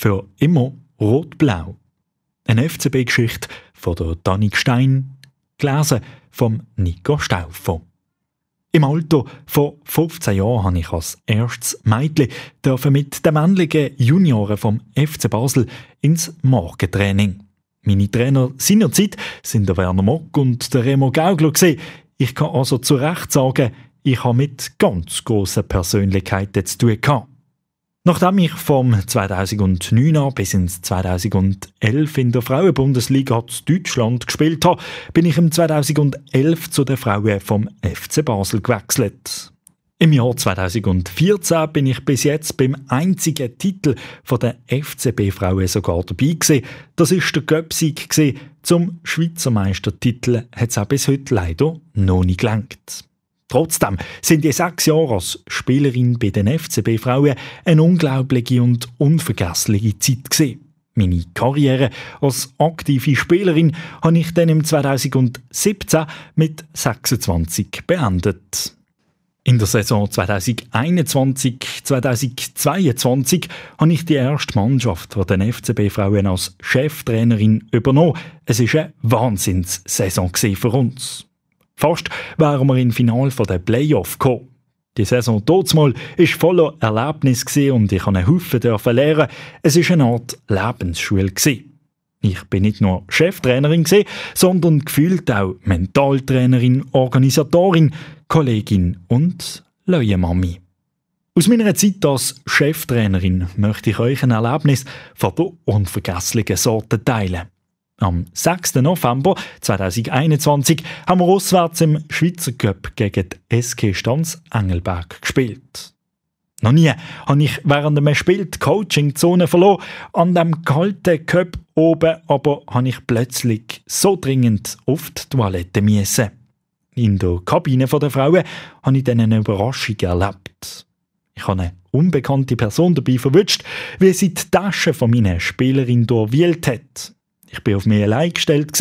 für immer rot-blau. Eine FCB-Geschichte von der Danik Stein, gelesen vom Nico Stauffer. Im Alter von 15 Jahren habe ich als erstes Mädchen mit den männlichen Junioren vom FC Basel ins Morgentraining. Meine Trainer seinerzeit sind der Werner Mock und der Remo Gaugler Ich kann also zu Recht sagen, ich habe mit ganz grossen Persönlichkeiten zu tun gehabt. Nachdem ich vom 2009 an bis ins 2011 in der Frauenbundesliga Deutschland gespielt habe, bin ich im 2011 zu den Frauen vom FC Basel gewechselt. Im Jahr 2014 bin ich bis jetzt beim einzigen Titel der FCB-Frauen sogar dabei gewesen. Das ist der Göpsig Zum Schweizer Meistertitel hat es auch bis heute leider noch nicht gelangt. Trotzdem sind die sechs Jahre als Spielerin bei den FCB-Frauen eine unglaubliche und unvergessliche Zeit gewesen. Meine Karriere als aktive Spielerin habe ich dann im 2017 mit 26 beendet. In der Saison 2021-2022 habe ich die erste Mannschaft der FCB-Frauen als Cheftrainerin übernommen. Es war eine Wahnsinnssaison für uns. Fast wären wir im Finale der Playoff gekommen. Die Saison mal war voller Erlebnis und ich einen Haufen lernen. Es war eine Art Lebensschule. Ich bin nicht nur Cheftrainerin, sondern gefühlt auch Mentaltrainerin, Organisatorin, Kollegin und Mami. Aus meiner Zeit als Cheftrainerin möchte ich euch ein Erlebnis von der unvergesslichen Sorte teilen. Am 6. November 2021 haben wir auswärts im Schweizer Cup gegen die SK Stanz Engelberg gespielt. Noch nie habe ich während dem Spiel die Coaching-Zone verloren. An dem kalten Cup oben aber habe ich plötzlich so dringend auf die Toilette müssen. In der Kabine der Frauen habe ich dann eine Überraschung erlebt. Ich habe eine unbekannte Person dabei verwünscht, wie sie die Tasche von meiner Spielerin durchwühlt hat. Ich bin auf mich allein gestellt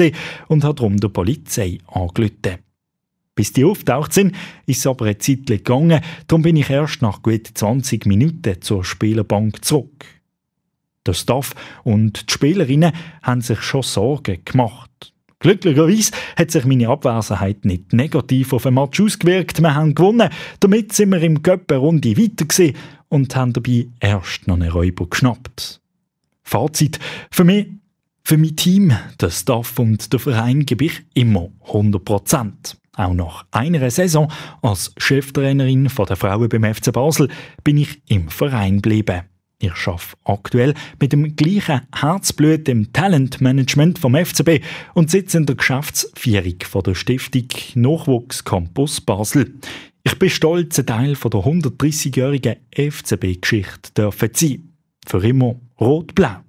und habe darum der Polizei angerufen. Bis die auftaucht sind, ist es aber eine Zeit gegangen, darum bin ich erst nach gut 20 Minuten zur Spielerbank zurück. Der Staff und die Spielerinnen haben sich schon Sorgen gemacht. Glücklicherweise hat sich meine Abwesenheit nicht negativ auf den Match ausgewirkt. Wir haben gewonnen. Damit sind wir im Göppe Runde weiter und haben dabei erst noch einen Räuber geschnappt. Fazit. Für mich für mein Team, den Staff und den Verein gebe ich immer 100 Prozent. Auch nach einer Saison als Cheftrainerin der Frauen beim FC Basel bin ich im Verein geblieben. Ich arbeite aktuell mit dem gleichen Herzblut im Talentmanagement vom FCB und sitze in der Geschäftsführung der Stiftung Nachwuchs Campus Basel. Ich bin stolz, ein Teil der 130-jährigen FCB-Geschichte zu sein. Für immer rot-blau.